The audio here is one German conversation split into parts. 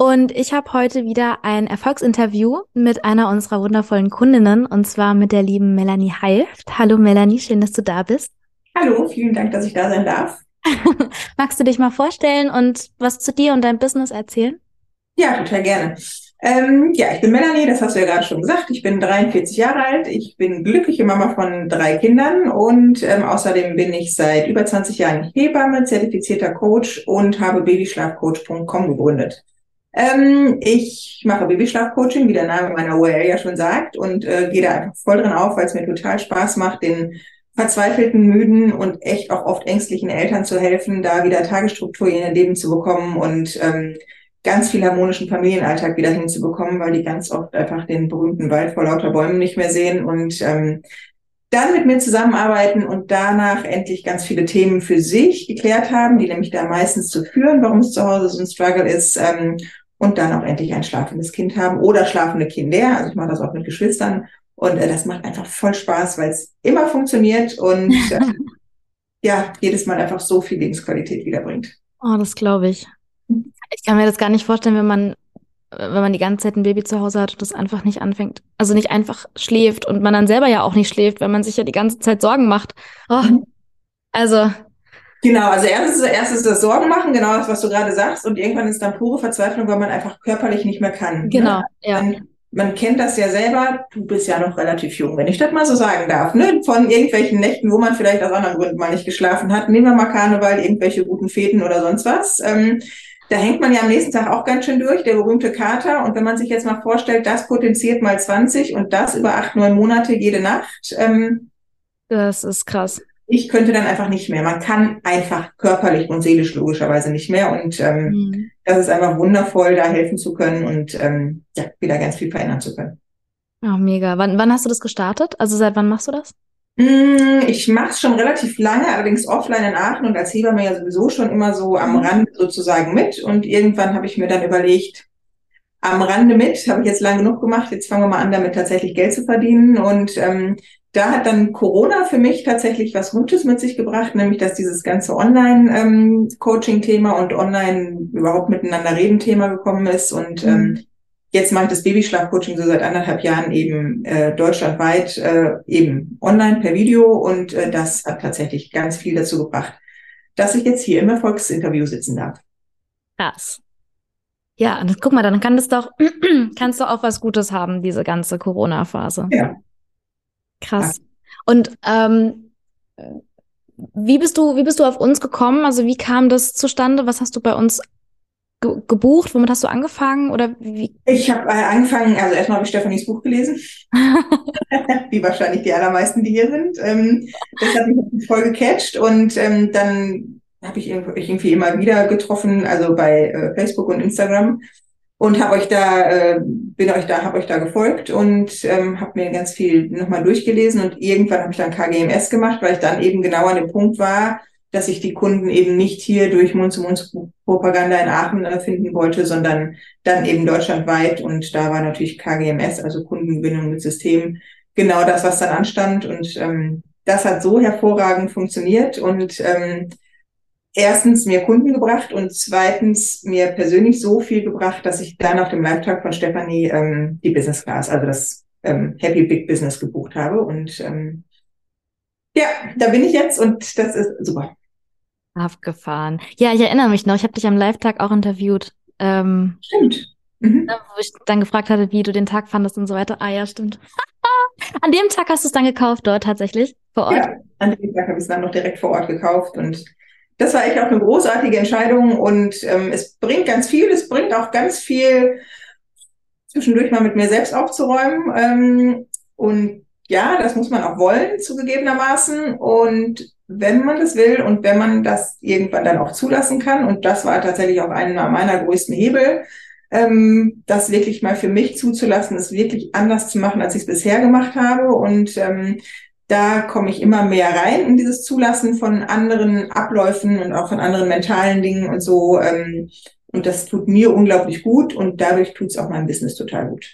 und ich habe heute wieder ein Erfolgsinterview mit einer unserer wundervollen Kundinnen und zwar mit der lieben Melanie Heift. Hallo Melanie, schön, dass du da bist. Hallo, vielen Dank, dass ich da sein darf. Magst du dich mal vorstellen und was zu dir und deinem Business erzählen? Ja, total gerne. Ähm, ja, ich bin Melanie, das hast du ja gerade schon gesagt. Ich bin 43 Jahre alt. Ich bin glückliche Mama von drei Kindern und ähm, außerdem bin ich seit über 20 Jahren Hebamme, zertifizierter Coach und habe babyschlafcoach.com gegründet. Ähm, ich mache Babyschlafcoaching, wie der Name meiner URL ja schon sagt, und äh, gehe da einfach voll drin auf, weil es mir total Spaß macht, den verzweifelten, müden und echt auch oft ängstlichen Eltern zu helfen, da wieder Tagesstruktur in ihr Leben zu bekommen und ähm, ganz viel harmonischen Familienalltag wieder hinzubekommen, weil die ganz oft einfach den berühmten Wald vor lauter Bäumen nicht mehr sehen und ähm, dann mit mir zusammenarbeiten und danach endlich ganz viele Themen für sich geklärt haben, die nämlich da meistens zu führen, warum es zu Hause so ein Struggle ist ähm, und dann auch endlich ein schlafendes Kind haben oder schlafende Kinder. Also ich mache das auch mit Geschwistern und äh, das macht einfach voll Spaß, weil es immer funktioniert und äh, ja, jedes Mal einfach so viel Lebensqualität wiederbringt. Oh, das glaube ich. Ich kann mir das gar nicht vorstellen, wenn man wenn man die ganze Zeit ein Baby zu Hause hat und das einfach nicht anfängt, also nicht einfach schläft und man dann selber ja auch nicht schläft, wenn man sich ja die ganze Zeit Sorgen macht. Oh, mhm. also Genau, also erstes, erstes das Sorgen machen, genau das, was du gerade sagst, und irgendwann ist dann pure Verzweiflung, weil man einfach körperlich nicht mehr kann. Ne? Genau, ne? ja. Man, man kennt das ja selber, du bist ja noch relativ jung, wenn ich das mal so sagen darf, ne? Von irgendwelchen Nächten, wo man vielleicht aus anderen Gründen mal nicht geschlafen hat. Nehmen wir mal Karneval, irgendwelche guten Fäden oder sonst was. Ähm, da hängt man ja am nächsten Tag auch ganz schön durch, der berühmte Kater. Und wenn man sich jetzt mal vorstellt, das potenziert mal 20 und das über acht, neun Monate jede Nacht. Ähm, das ist krass ich könnte dann einfach nicht mehr. Man kann einfach körperlich und seelisch logischerweise nicht mehr. Und ähm, mhm. das ist einfach wundervoll, da helfen zu können und ähm, ja, wieder ganz viel verändern zu können. Oh, mega. Wann, wann hast du das gestartet? Also seit wann machst du das? Mm, ich mache es schon relativ lange, allerdings offline in Aachen und als Hebamme ja sowieso schon immer so am mhm. Rand sozusagen mit. Und irgendwann habe ich mir dann überlegt, am Rande mit, habe ich jetzt lange genug gemacht, jetzt fangen wir mal an, damit tatsächlich Geld zu verdienen. Und ähm, da hat dann Corona für mich tatsächlich was Gutes mit sich gebracht, nämlich dass dieses ganze Online-Coaching-Thema und online überhaupt miteinander reden Thema gekommen ist. Und mhm. ähm, jetzt mache ich das Babyschlaf-Coaching so seit anderthalb Jahren eben äh, deutschlandweit äh, eben online per Video und äh, das hat tatsächlich ganz viel dazu gebracht, dass ich jetzt hier im Erfolgsinterview sitzen darf. Krass. Ja, und guck mal, dann kann das doch, kannst du auch was Gutes haben, diese ganze Corona-Phase. Ja, Krass. Ja. Und ähm, wie bist du, wie bist du auf uns gekommen? Also wie kam das zustande? Was hast du bei uns ge gebucht? Womit hast du angefangen? Oder wie? Ich habe äh, angefangen, also erstmal habe ich Stephanies Buch gelesen, wie wahrscheinlich die allermeisten, die hier sind. Ähm, das hat mich voll gecatcht und ähm, dann habe ich irgendwie immer wieder getroffen, also bei äh, Facebook und Instagram und habe euch da äh, bin euch da habe euch da gefolgt und ähm, habe mir ganz viel nochmal durchgelesen und irgendwann habe ich dann KGMS gemacht, weil ich dann eben genau an dem Punkt war, dass ich die Kunden eben nicht hier durch Mund-zu-Mund-Propaganda in Aachen äh, finden wollte, sondern dann eben deutschlandweit. Und da war natürlich KGMS, also Kundengewinnung mit System, genau das, was dann anstand. Und ähm, das hat so hervorragend funktioniert. Und ähm, erstens mir Kunden gebracht und zweitens mir persönlich so viel gebracht, dass ich dann auf dem Live-Tag von Stefanie ähm, die Business Class, also das ähm, Happy Big Business gebucht habe. Und ähm, ja, da bin ich jetzt und das ist super. Abgefahren. Ja, ich erinnere mich noch, ich habe dich am Live-Tag auch interviewt. Ähm, stimmt. Mhm. Ne, wo ich dann gefragt hatte, wie du den Tag fandest und so weiter. Ah ja, stimmt. an dem Tag hast du es dann gekauft dort tatsächlich, vor Ort? Ja, an dem Tag habe ich es dann noch direkt vor Ort gekauft und das war echt auch eine großartige Entscheidung und ähm, es bringt ganz viel, es bringt auch ganz viel zwischendurch mal mit mir selbst aufzuräumen. Ähm, und ja, das muss man auch wollen, zugegebenermaßen. Und wenn man das will und wenn man das irgendwann dann auch zulassen kann, und das war tatsächlich auch einer meiner größten Hebel, ähm, das wirklich mal für mich zuzulassen, es wirklich anders zu machen, als ich es bisher gemacht habe. Und ähm, da komme ich immer mehr rein in dieses Zulassen von anderen Abläufen und auch von anderen mentalen Dingen und so. Ähm, und das tut mir unglaublich gut und dadurch tut es auch meinem Business total gut.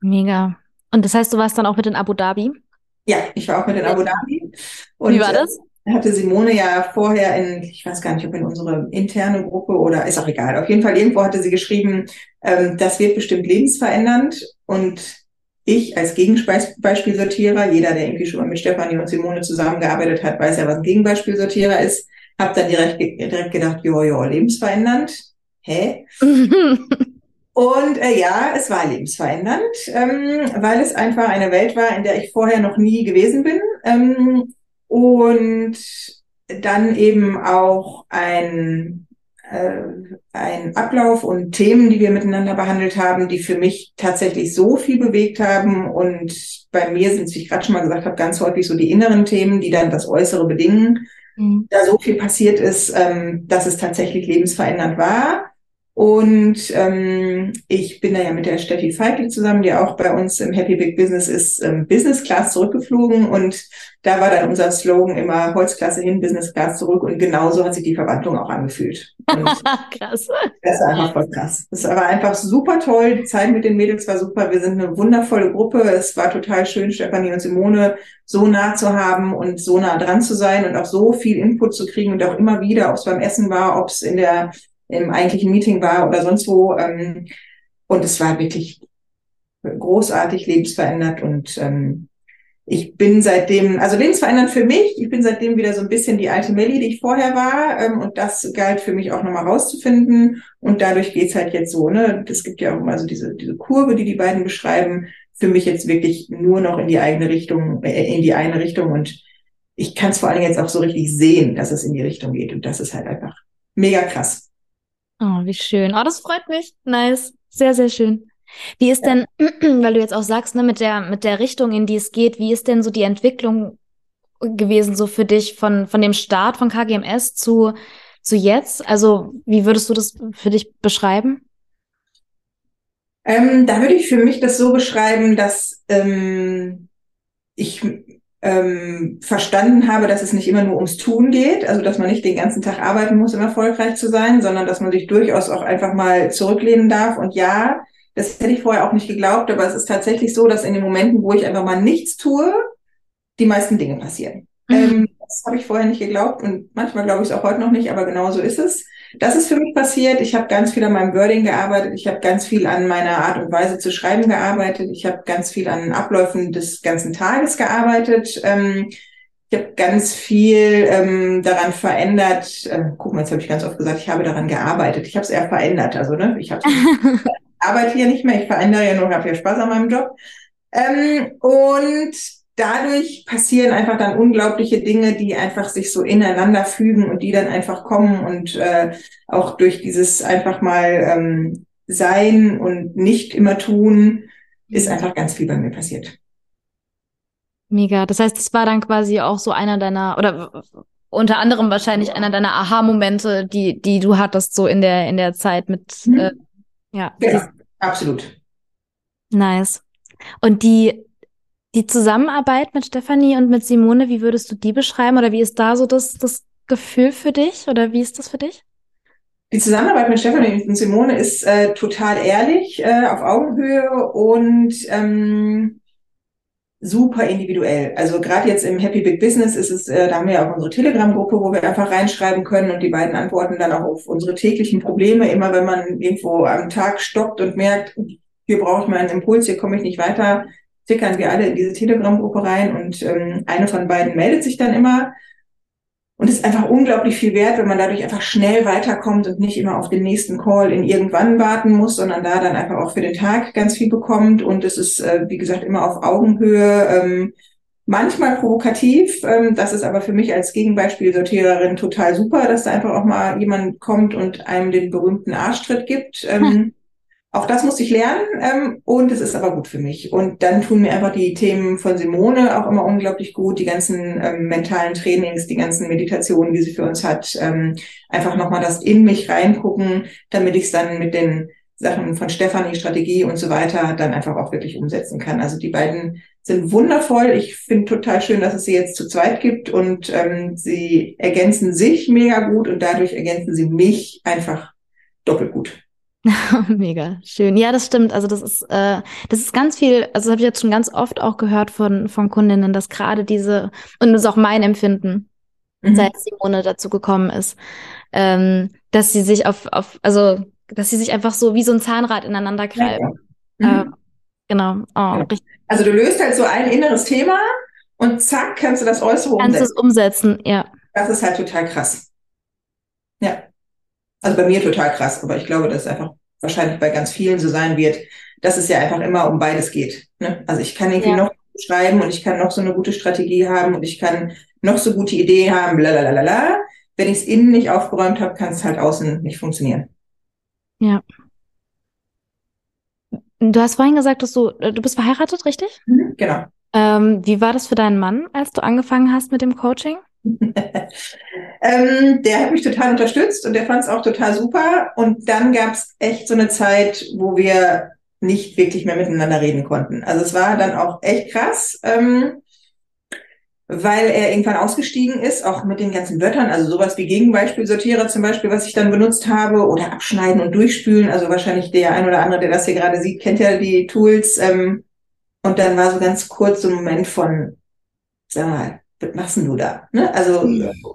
Mega. Und das heißt, du warst dann auch mit in Abu Dhabi? Ja, ich war auch mit in Abu Dhabi. Und, Wie war das? Äh, hatte Simone ja vorher in, ich weiß gar nicht, ob in unsere interne Gruppe oder ist auch egal. Auf jeden Fall irgendwo hatte sie geschrieben, ähm, das wird bestimmt lebensverändernd und ich als Gegenbeispielsortierer, jeder, der irgendwie schon mal mit Stefanie und Simone zusammengearbeitet hat, weiß ja, was ein Gegenbeispielsortierer ist, habe dann direkt, direkt gedacht, jo, jo, lebensverändernd. Hä? und äh, ja, es war lebensverändernd, ähm, weil es einfach eine Welt war, in der ich vorher noch nie gewesen bin. Ähm, und dann eben auch ein äh, ein Ablauf und Themen, die wir miteinander behandelt haben, die für mich tatsächlich so viel bewegt haben. Und bei mir sind es, wie ich gerade schon mal gesagt habe, ganz häufig so die inneren Themen, die dann das Äußere bedingen. Mhm. Da so viel passiert ist, ähm, dass es tatsächlich lebensverändernd war. Und ähm, ich bin da ja mit der Steffi Feigl zusammen, die auch bei uns im Happy Big Business ist, ähm, Business Class zurückgeflogen. Und da war dann unser Slogan immer Holzklasse hin, Business Class zurück. Und genauso hat sich die Verwandlung auch angefühlt. krass. Das war einfach voll krass. Das war einfach super toll. Die Zeit mit den Mädels war super. Wir sind eine wundervolle Gruppe. Es war total schön, Stefanie und Simone so nah zu haben und so nah dran zu sein und auch so viel Input zu kriegen und auch immer wieder, ob es beim Essen war, ob es in der im eigentlichen Meeting war oder sonst wo. Ähm, und es war wirklich großartig, lebensverändert und ähm, ich bin seitdem, also lebensverändert für mich, ich bin seitdem wieder so ein bisschen die alte Melli, die ich vorher war. Ähm, und das galt für mich auch nochmal rauszufinden. Und dadurch geht's halt jetzt so, ne? Es gibt ja auch immer so diese, diese Kurve, die die beiden beschreiben. Für mich jetzt wirklich nur noch in die eigene Richtung, äh, in die eine Richtung. Und ich kann es vor allen Dingen jetzt auch so richtig sehen, dass es in die Richtung geht. Und das ist halt einfach mega krass. Oh, wie schön. Oh, das freut mich. Nice. Sehr, sehr schön. Wie ist denn, weil du jetzt auch sagst, ne, mit der, mit der Richtung, in die es geht, wie ist denn so die Entwicklung gewesen, so für dich von, von dem Start von KGMS zu, zu jetzt? Also, wie würdest du das für dich beschreiben? Ähm, da würde ich für mich das so beschreiben, dass ähm, ich ähm, verstanden habe, dass es nicht immer nur ums Tun geht, also dass man nicht den ganzen Tag arbeiten muss, um erfolgreich zu sein, sondern dass man sich durchaus auch einfach mal zurücklehnen darf. Und ja, das hätte ich vorher auch nicht geglaubt, aber es ist tatsächlich so, dass in den Momenten, wo ich einfach mal nichts tue, die meisten Dinge passieren. Mhm. Ähm, das habe ich vorher nicht geglaubt und manchmal glaube ich es auch heute noch nicht, aber genau so ist es. Das ist für mich passiert. Ich habe ganz viel an meinem Wording gearbeitet. Ich habe ganz viel an meiner Art und Weise zu schreiben gearbeitet. Ich habe ganz viel an Abläufen des ganzen Tages gearbeitet. Ähm, ich habe ganz viel ähm, daran verändert. Äh, guck mal, jetzt habe ich ganz oft gesagt, ich habe daran gearbeitet. Ich habe es eher verändert. Also ne, ich habe arbeite hier nicht mehr. Ich verändere ja nur, habe ja Spaß an meinem Job. Ähm, und dadurch passieren einfach dann unglaubliche Dinge, die einfach sich so ineinander fügen und die dann einfach kommen und äh, auch durch dieses einfach mal ähm, sein und nicht immer tun, ist einfach ganz viel bei mir passiert. Mega. Das heißt, es war dann quasi auch so einer deiner oder unter anderem wahrscheinlich einer deiner Aha-Momente, die die du hattest so in der in der Zeit mit mhm. äh, ja. Ja, absolut. Nice. Und die die Zusammenarbeit mit Stefanie und mit Simone, wie würdest du die beschreiben oder wie ist da so das, das Gefühl für dich oder wie ist das für dich? Die Zusammenarbeit mit Stefanie und Simone ist äh, total ehrlich, äh, auf Augenhöhe und ähm, super individuell. Also gerade jetzt im Happy Big Business ist es, äh, da haben wir ja auch unsere Telegram-Gruppe, wo wir einfach reinschreiben können und die beiden antworten dann auch auf unsere täglichen Probleme. Immer wenn man irgendwo am Tag stoppt und merkt, hier brauche ich mal einen Impuls, hier komme ich nicht weiter, tickern wir alle in diese Telegram-Gruppe rein und ähm, eine von beiden meldet sich dann immer. Und es ist einfach unglaublich viel wert, wenn man dadurch einfach schnell weiterkommt und nicht immer auf den nächsten Call in irgendwann warten muss, sondern da dann einfach auch für den Tag ganz viel bekommt. Und es ist, äh, wie gesagt, immer auf Augenhöhe. Ähm, manchmal provokativ. Ähm, das ist aber für mich als Gegenbeispiel-Sortiererin total super, dass da einfach auch mal jemand kommt und einem den berühmten Arschtritt gibt. Ähm, hm. Auch das musste ich lernen ähm, und es ist aber gut für mich. Und dann tun mir einfach die Themen von Simone auch immer unglaublich gut, die ganzen ähm, mentalen Trainings, die ganzen Meditationen, die sie für uns hat, ähm, einfach nochmal das in mich reingucken, damit ich es dann mit den Sachen von Stefanie, Strategie und so weiter dann einfach auch wirklich umsetzen kann. Also die beiden sind wundervoll. Ich finde total schön, dass es sie jetzt zu zweit gibt und ähm, sie ergänzen sich mega gut und dadurch ergänzen sie mich einfach doppelt gut. Mega schön. Ja, das stimmt. Also das ist, äh, das ist ganz viel, also das habe ich jetzt schon ganz oft auch gehört von, von Kundinnen, dass gerade diese, und das ist auch mein Empfinden, mhm. seit Simone dazu gekommen ist, ähm, dass sie sich auf, auf, also dass sie sich einfach so wie so ein Zahnrad ineinander greifen. Ja. Mhm. Äh, genau. Oh, ja. Also du löst halt so ein inneres Thema und zack, kannst du das Äußere umsetzen. Kannst es umsetzen, ja. Das ist halt total krass. Ja. Also bei mir total krass, aber ich glaube, dass es einfach wahrscheinlich bei ganz vielen so sein wird, dass es ja einfach immer um beides geht. Ne? Also ich kann irgendwie ja. noch schreiben und ich kann noch so eine gute Strategie haben und ich kann noch so gute Ideen haben, la. Wenn ich es innen nicht aufgeräumt habe, kann es halt außen nicht funktionieren. Ja. Du hast vorhin gesagt, dass du, äh, du bist verheiratet, richtig? Mhm, genau. Ähm, wie war das für deinen Mann, als du angefangen hast mit dem Coaching? ähm, der hat mich total unterstützt und der fand es auch total super. Und dann gab es echt so eine Zeit, wo wir nicht wirklich mehr miteinander reden konnten. Also es war dann auch echt krass. Ähm, weil er irgendwann ausgestiegen ist, auch mit den ganzen Wörtern, also sowas wie Gegenbeispielsortierer zum Beispiel, was ich dann benutzt habe, oder abschneiden und durchspülen. Also wahrscheinlich der ein oder andere, der das hier gerade sieht, kennt ja die Tools. Ähm, und dann war so ganz kurz so ein Moment von, sag mal, was machst denn du da? Ne? Also,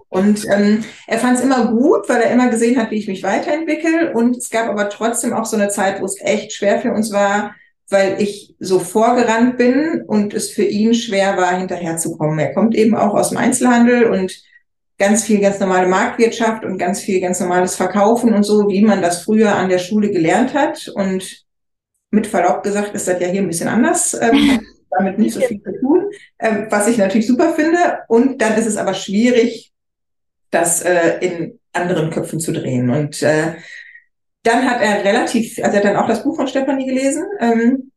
und ähm, er fand es immer gut, weil er immer gesehen hat, wie ich mich weiterentwickle. Und es gab aber trotzdem auch so eine Zeit, wo es echt schwer für uns war, weil ich so vorgerannt bin und es für ihn schwer war, hinterherzukommen. Er kommt eben auch aus dem Einzelhandel und ganz viel ganz normale Marktwirtschaft und ganz viel ganz normales Verkaufen und so, wie man das früher an der Schule gelernt hat. Und mit Verlaub gesagt ist das ja hier ein bisschen anders. Ähm, damit nicht so viel zu tun, ähm, was ich natürlich super finde. Und dann ist es aber schwierig, das äh, in anderen Köpfen zu drehen. Und äh, dann hat er relativ, also er hat dann auch das Buch von Stefanie gelesen ähm,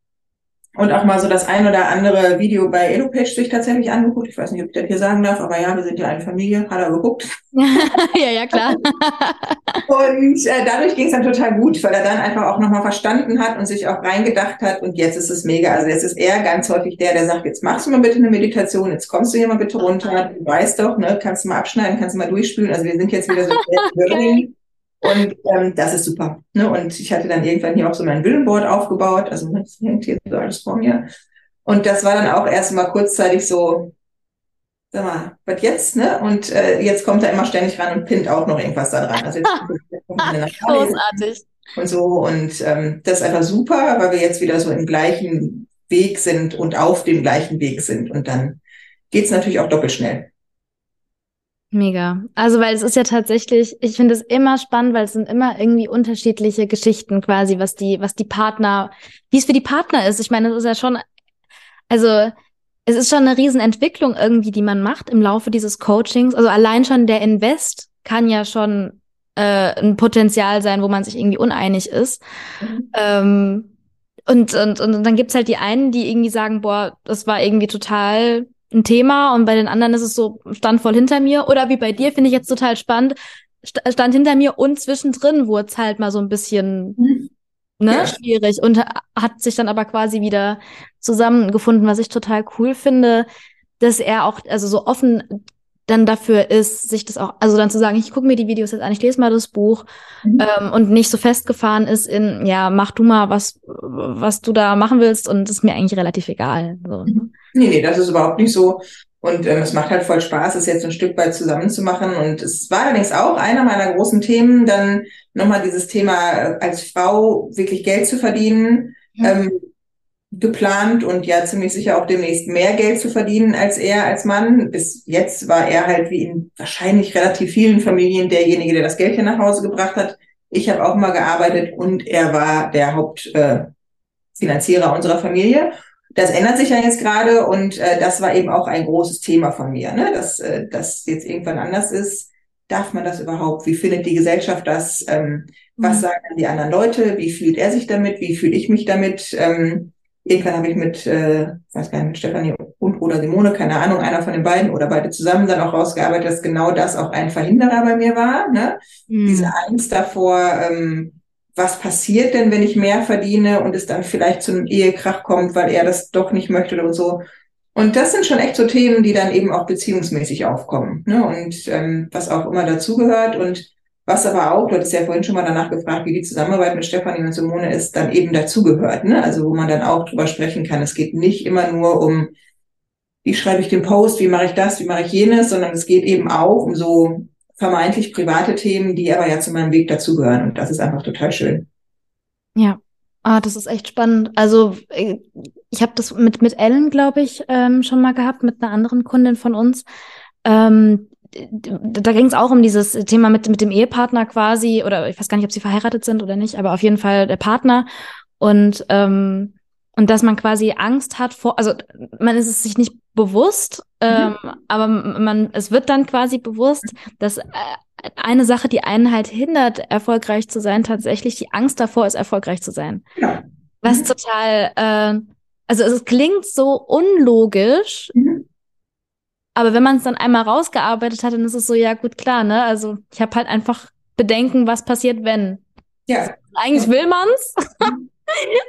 und auch mal so das ein oder andere Video bei EloPage sich tatsächlich angeguckt. Ich weiß nicht, ob ich das hier sagen darf, aber ja, wir sind ja eine Familie, hat er geguckt. ja, ja, klar. und äh, dadurch ging es dann total gut, weil er dann einfach auch nochmal verstanden hat und sich auch reingedacht hat und jetzt ist es mega. Also jetzt ist er ganz häufig der, der sagt, jetzt machst du mal bitte eine Meditation, jetzt kommst du hier mal bitte runter, du weißt doch, ne, kannst du mal abschneiden, kannst du mal durchspülen. Also wir sind jetzt wieder so Und ähm, das ist super. Ne? Und ich hatte dann irgendwann hier auch so mein Willenboard aufgebaut. Also das hängt hier so alles vor mir. Und das war dann auch erst mal kurzzeitig so, sag mal, was jetzt, ne? Und äh, jetzt kommt er immer ständig ran und pinnt auch noch irgendwas da dran. Also jetzt Großartig. Und so. Und ähm, das ist einfach super, weil wir jetzt wieder so im gleichen Weg sind und auf dem gleichen Weg sind. Und dann geht's natürlich auch doppelt schnell. Mega. Also, weil es ist ja tatsächlich, ich finde es immer spannend, weil es sind immer irgendwie unterschiedliche Geschichten quasi, was die, was die Partner, wie es für die Partner ist. Ich meine, es ist ja schon, also, es ist schon eine Riesenentwicklung irgendwie, die man macht im Laufe dieses Coachings. Also allein schon der Invest kann ja schon äh, ein Potenzial sein, wo man sich irgendwie uneinig ist. Mhm. Ähm, und, und, und dann gibt's halt die einen, die irgendwie sagen, boah, das war irgendwie total ein Thema und bei den anderen ist es so, stand voll hinter mir. Oder wie bei dir, finde ich jetzt total spannend, stand hinter mir und zwischendrin wurde es halt mal so ein bisschen mhm. ne, ja. schwierig und hat sich dann aber quasi wieder zusammengefunden, was ich total cool finde, dass er auch also so offen dann dafür ist, sich das auch, also dann zu sagen, ich gucke mir die Videos jetzt an, ich lese mal das Buch mhm. ähm, und nicht so festgefahren ist in, ja, mach du mal was, was du da machen willst und ist mir eigentlich relativ egal. So. Mhm. Nee, nee, das ist überhaupt nicht so. Und ähm, es macht halt voll Spaß, es jetzt ein Stück weit zusammenzumachen. Und es war allerdings auch einer meiner großen Themen, dann nochmal dieses Thema äh, als Frau wirklich Geld zu verdienen. Mhm. Ähm, geplant und ja ziemlich sicher auch demnächst mehr Geld zu verdienen als er als Mann. Bis jetzt war er halt wie in wahrscheinlich relativ vielen Familien derjenige, der das Geld hier nach Hause gebracht hat. Ich habe auch mal gearbeitet und er war der Hauptfinanzierer äh, unserer Familie. Das ändert sich ja jetzt gerade und äh, das war eben auch ein großes Thema von mir, ne? dass äh, das jetzt irgendwann anders ist. Darf man das überhaupt? Wie findet die Gesellschaft das? Ähm, was mhm. sagen die anderen Leute? Wie fühlt er sich damit? Wie fühle ich mich damit? Ähm, Irgendwann habe ich mit, äh, weiß gar nicht, mit Stefanie und oder Simone, keine Ahnung, einer von den beiden oder beide zusammen dann auch rausgearbeitet, dass genau das auch ein Verhinderer bei mir war. Ne? Mhm. Diese Angst davor, ähm, was passiert denn, wenn ich mehr verdiene und es dann vielleicht zu einem Ehekrach kommt, weil er das doch nicht möchte oder so. Und das sind schon echt so Themen, die dann eben auch beziehungsmäßig aufkommen. Ne? Und ähm, was auch immer dazugehört und was aber auch, du hattest ja vorhin schon mal danach gefragt, wie die Zusammenarbeit mit Stefanie und Simone ist, dann eben dazugehört. Ne? Also wo man dann auch drüber sprechen kann. Es geht nicht immer nur um, wie schreibe ich den Post, wie mache ich das, wie mache ich jenes, sondern es geht eben auch um so vermeintlich private Themen, die aber ja zu meinem Weg dazugehören. Und das ist einfach total schön. Ja, ah, das ist echt spannend. Also äh, ich habe das mit, mit Ellen, glaube ich, ähm, schon mal gehabt, mit einer anderen Kundin von uns. Ähm, da ging es auch um dieses Thema mit, mit dem Ehepartner quasi, oder ich weiß gar nicht, ob sie verheiratet sind oder nicht, aber auf jeden Fall der Partner. Und, ähm, und dass man quasi Angst hat vor, also man ist es sich nicht bewusst, ähm, mhm. aber man, es wird dann quasi bewusst, dass äh, eine Sache, die einen halt hindert, erfolgreich zu sein, tatsächlich die Angst davor ist, erfolgreich zu sein. Ja. Was mhm. total, äh, also es klingt so unlogisch, mhm. aber wenn man es dann einmal rausgearbeitet hat, dann ist es so, ja gut, klar, ne? Also ich habe halt einfach Bedenken, was passiert, wenn. Ja. Eigentlich will man's.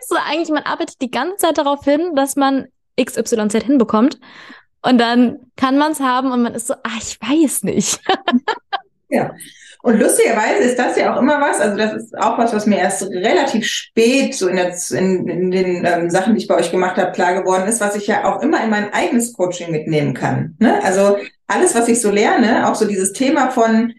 So eigentlich, man arbeitet die ganze Zeit darauf hin, dass man XYZ hinbekommt. Und dann kann man es haben und man ist so, ah, ich weiß nicht. ja. Und lustigerweise ist das ja auch immer was, also das ist auch was, was mir erst relativ spät so in, der, in, in den ähm, Sachen, die ich bei euch gemacht habe, klar geworden ist, was ich ja auch immer in mein eigenes Coaching mitnehmen kann. Ne? Also alles, was ich so lerne, auch so dieses Thema von,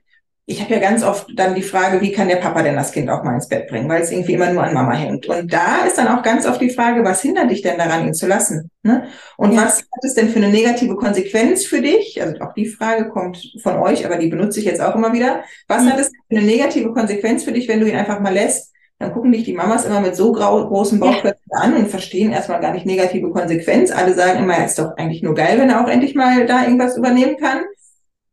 ich habe ja ganz oft dann die Frage, wie kann der Papa denn das Kind auch mal ins Bett bringen, weil es irgendwie immer nur an Mama hängt. Und da ist dann auch ganz oft die Frage, was hindert dich denn daran, ihn zu lassen? Ne? Und ja. was hat es denn für eine negative Konsequenz für dich? Also auch die Frage kommt von euch, aber die benutze ich jetzt auch immer wieder. Was mhm. hat es für eine negative Konsequenz für dich, wenn du ihn einfach mal lässt? Dann gucken dich die Mamas immer mit so großen Bauchklötzen ja. an und verstehen erstmal gar nicht negative Konsequenz. Alle sagen immer, es ist doch eigentlich nur geil, wenn er auch endlich mal da irgendwas übernehmen kann.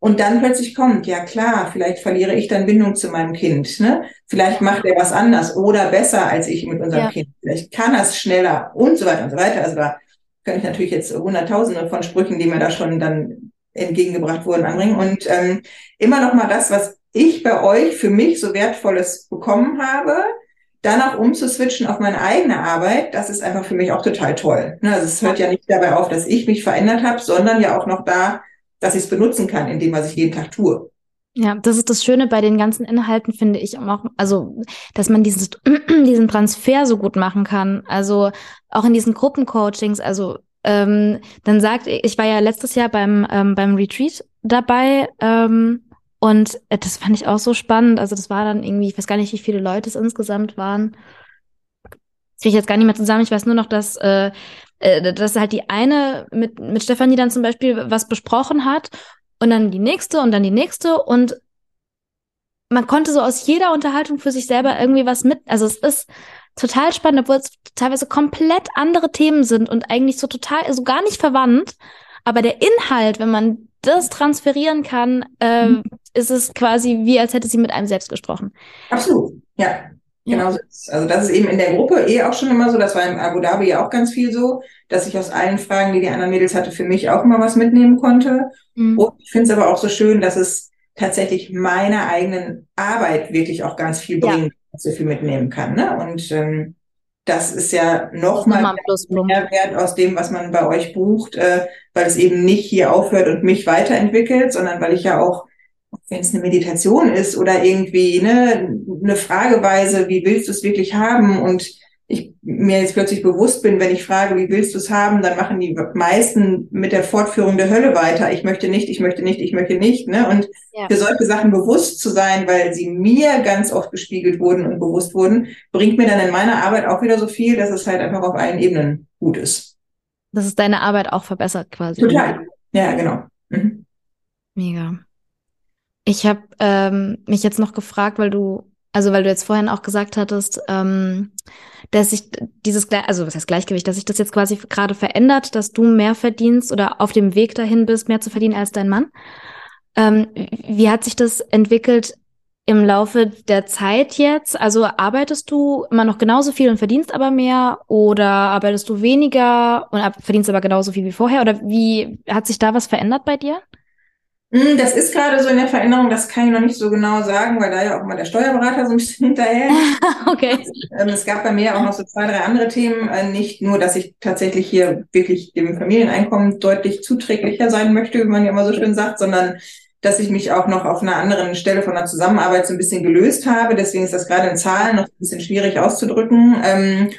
Und dann plötzlich kommt, ja klar, vielleicht verliere ich dann Bindung zu meinem Kind. Ne? Vielleicht macht er was anders oder besser als ich mit unserem ja. Kind. Vielleicht kann er es schneller und so weiter und so weiter. Also da kann ich natürlich jetzt hunderttausende von Sprüchen, die mir da schon dann entgegengebracht wurden, anbringen. Und ähm, immer noch mal das, was ich bei euch für mich so wertvolles bekommen habe, dann auch umzuswitchen auf meine eigene Arbeit, das ist einfach für mich auch total toll. Ne? Also es hört ja nicht dabei auf, dass ich mich verändert habe, sondern ja auch noch da, dass ich es benutzen kann in dem, was ich jeden Tag tue. Ja, das ist das Schöne bei den ganzen Inhalten, finde ich auch, also, dass man dieses, diesen Transfer so gut machen kann. Also auch in diesen Gruppencoachings, also ähm, dann sagt, ich war ja letztes Jahr beim, ähm, beim Retreat dabei ähm, und äh, das fand ich auch so spannend. Also das war dann irgendwie, ich weiß gar nicht, wie viele Leute es insgesamt waren. Das kriege ich jetzt gar nicht mehr zusammen. Ich weiß nur noch, dass äh, äh, dass halt die eine mit, mit Stefanie dann zum Beispiel was besprochen hat und dann die nächste und dann die nächste und man konnte so aus jeder Unterhaltung für sich selber irgendwie was mit, also es ist total spannend, obwohl es teilweise komplett andere Themen sind und eigentlich so total, so gar nicht verwandt, aber der Inhalt, wenn man das transferieren kann, äh, mhm. ist es quasi wie, als hätte sie mit einem selbst gesprochen. Absolut, ja. Genau so ist Also das ist eben in der Gruppe eh auch schon immer so, das war in Abu Dhabi ja auch ganz viel so, dass ich aus allen Fragen, die die anderen Mädels hatte, für mich auch immer was mitnehmen konnte. Mhm. Und ich finde es aber auch so schön, dass es tatsächlich meiner eigenen Arbeit wirklich auch ganz viel bringt, ja. dass ich viel mitnehmen kann. Ne? Und ähm, das ist ja nochmal mehr Wert aus dem, was man bei euch bucht, äh, weil es eben nicht hier aufhört und mich weiterentwickelt, sondern weil ich ja auch wenn es eine Meditation ist oder irgendwie ne, eine Frageweise, wie willst du es wirklich haben? Und ich mir jetzt plötzlich bewusst bin, wenn ich frage, wie willst du es haben, dann machen die meisten mit der Fortführung der Hölle weiter. Ich möchte nicht, ich möchte nicht, ich möchte nicht. Ne? Und ja. für solche Sachen bewusst zu sein, weil sie mir ganz oft gespiegelt wurden und bewusst wurden, bringt mir dann in meiner Arbeit auch wieder so viel, dass es halt einfach auf allen Ebenen gut ist. Dass es deine Arbeit auch verbessert quasi. Total. Ja, genau. Mhm. Mega. Ich habe ähm, mich jetzt noch gefragt, weil du, also weil du jetzt vorhin auch gesagt hattest, ähm, dass sich dieses, also was heißt Gleichgewicht, dass sich das jetzt quasi gerade verändert, dass du mehr verdienst oder auf dem Weg dahin bist, mehr zu verdienen als dein Mann. Ähm, wie hat sich das entwickelt im Laufe der Zeit jetzt? Also arbeitest du immer noch genauso viel und verdienst aber mehr oder arbeitest du weniger und verdienst aber genauso viel wie vorher? Oder wie hat sich da was verändert bei dir? Hm, das ist gerade so in der Veränderung, das kann ich noch nicht so genau sagen, weil da ja auch mal der Steuerberater so ein bisschen hinterher ist. okay. Ähm, es gab bei mir auch noch so zwei, drei andere Themen. Äh, nicht nur, dass ich tatsächlich hier wirklich dem Familieneinkommen deutlich zuträglicher sein möchte, wie man ja immer so schön sagt, sondern dass ich mich auch noch auf einer anderen Stelle von der Zusammenarbeit so ein bisschen gelöst habe. Deswegen ist das gerade in Zahlen noch ein bisschen schwierig auszudrücken. Ähm,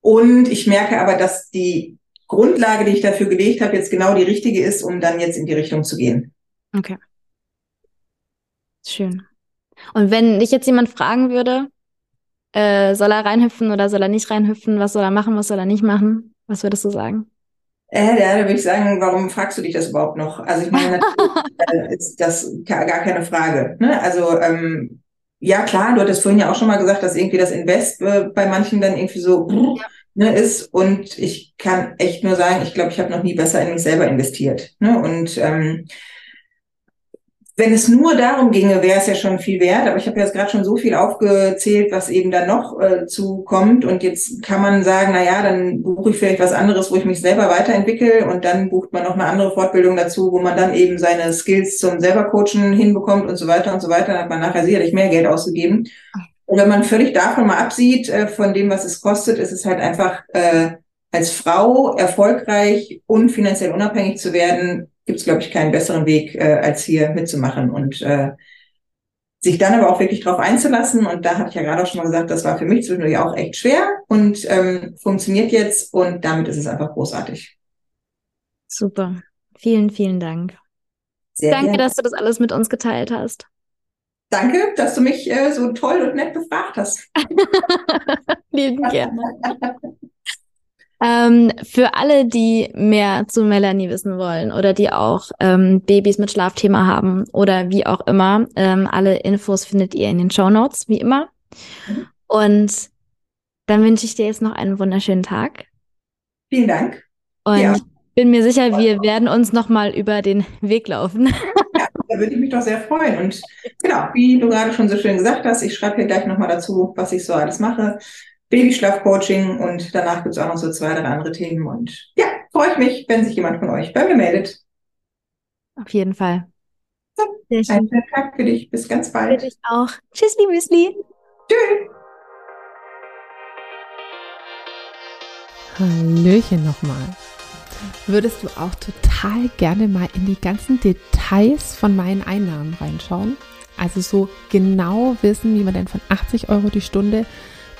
und ich merke aber, dass die Grundlage, die ich dafür gelegt habe, jetzt genau die richtige ist, um dann jetzt in die Richtung zu gehen. Okay. Schön. Und wenn dich jetzt jemand fragen würde, äh, soll er reinhüpfen oder soll er nicht reinhüpfen? Was soll er machen? Was soll er nicht machen? Was würdest du sagen? Äh, ja, da würde ich sagen, warum fragst du dich das überhaupt noch? Also ich meine, natürlich ist das gar keine Frage. Ne? Also ähm, ja, klar, du hattest vorhin ja auch schon mal gesagt, dass irgendwie das Invest äh, bei manchen dann irgendwie so ja. ne, ist. Und ich kann echt nur sagen, ich glaube, ich habe noch nie besser in mich selber investiert. Ne? Und ähm, wenn es nur darum ginge, wäre es ja schon viel wert. Aber ich habe jetzt gerade schon so viel aufgezählt, was eben da noch äh, zukommt. Und jetzt kann man sagen, na ja, dann buche ich vielleicht was anderes, wo ich mich selber weiterentwickle. Und dann bucht man noch eine andere Fortbildung dazu, wo man dann eben seine Skills zum selber Coachen hinbekommt und so weiter und so weiter. Dann hat man nachher sicherlich mehr Geld ausgegeben. Und wenn man völlig davon mal absieht, äh, von dem, was es kostet, ist es halt einfach äh, als Frau erfolgreich und finanziell unabhängig zu werden, gibt es, glaube ich, keinen besseren Weg, äh, als hier mitzumachen und äh, sich dann aber auch wirklich drauf einzulassen. Und da hatte ich ja gerade auch schon mal gesagt, das war für mich zwischendurch auch echt schwer und ähm, funktioniert jetzt und damit ist es einfach großartig. Super. Vielen, vielen Dank. Sehr Danke, gerne. dass du das alles mit uns geteilt hast. Danke, dass du mich äh, so toll und nett befragt hast. Vielen gerne. Ähm, für alle, die mehr zu Melanie wissen wollen oder die auch ähm, Babys mit Schlafthema haben oder wie auch immer, ähm, alle Infos findet ihr in den Show Notes, wie immer. Und dann wünsche ich dir jetzt noch einen wunderschönen Tag. Vielen Dank. Und ja. bin mir sicher, wir werden uns noch mal über den Weg laufen. Ja, da würde ich mich doch sehr freuen. Und genau, wie du gerade schon so schön gesagt hast, ich schreibe hier gleich noch mal dazu, was ich so alles mache. Babyschlafcoaching und danach gibt es auch noch so zwei, drei andere Themen. Und ja, freue ich mich, wenn sich jemand von euch bei mir meldet. Auf jeden Fall. So, einen schönen Tag für dich. Bis ganz bald. Für dich auch. Tschüssli, Müsli. Tschüss. Hallöchen nochmal. Würdest du auch total gerne mal in die ganzen Details von meinen Einnahmen reinschauen? Also so genau wissen, wie man denn von 80 Euro die Stunde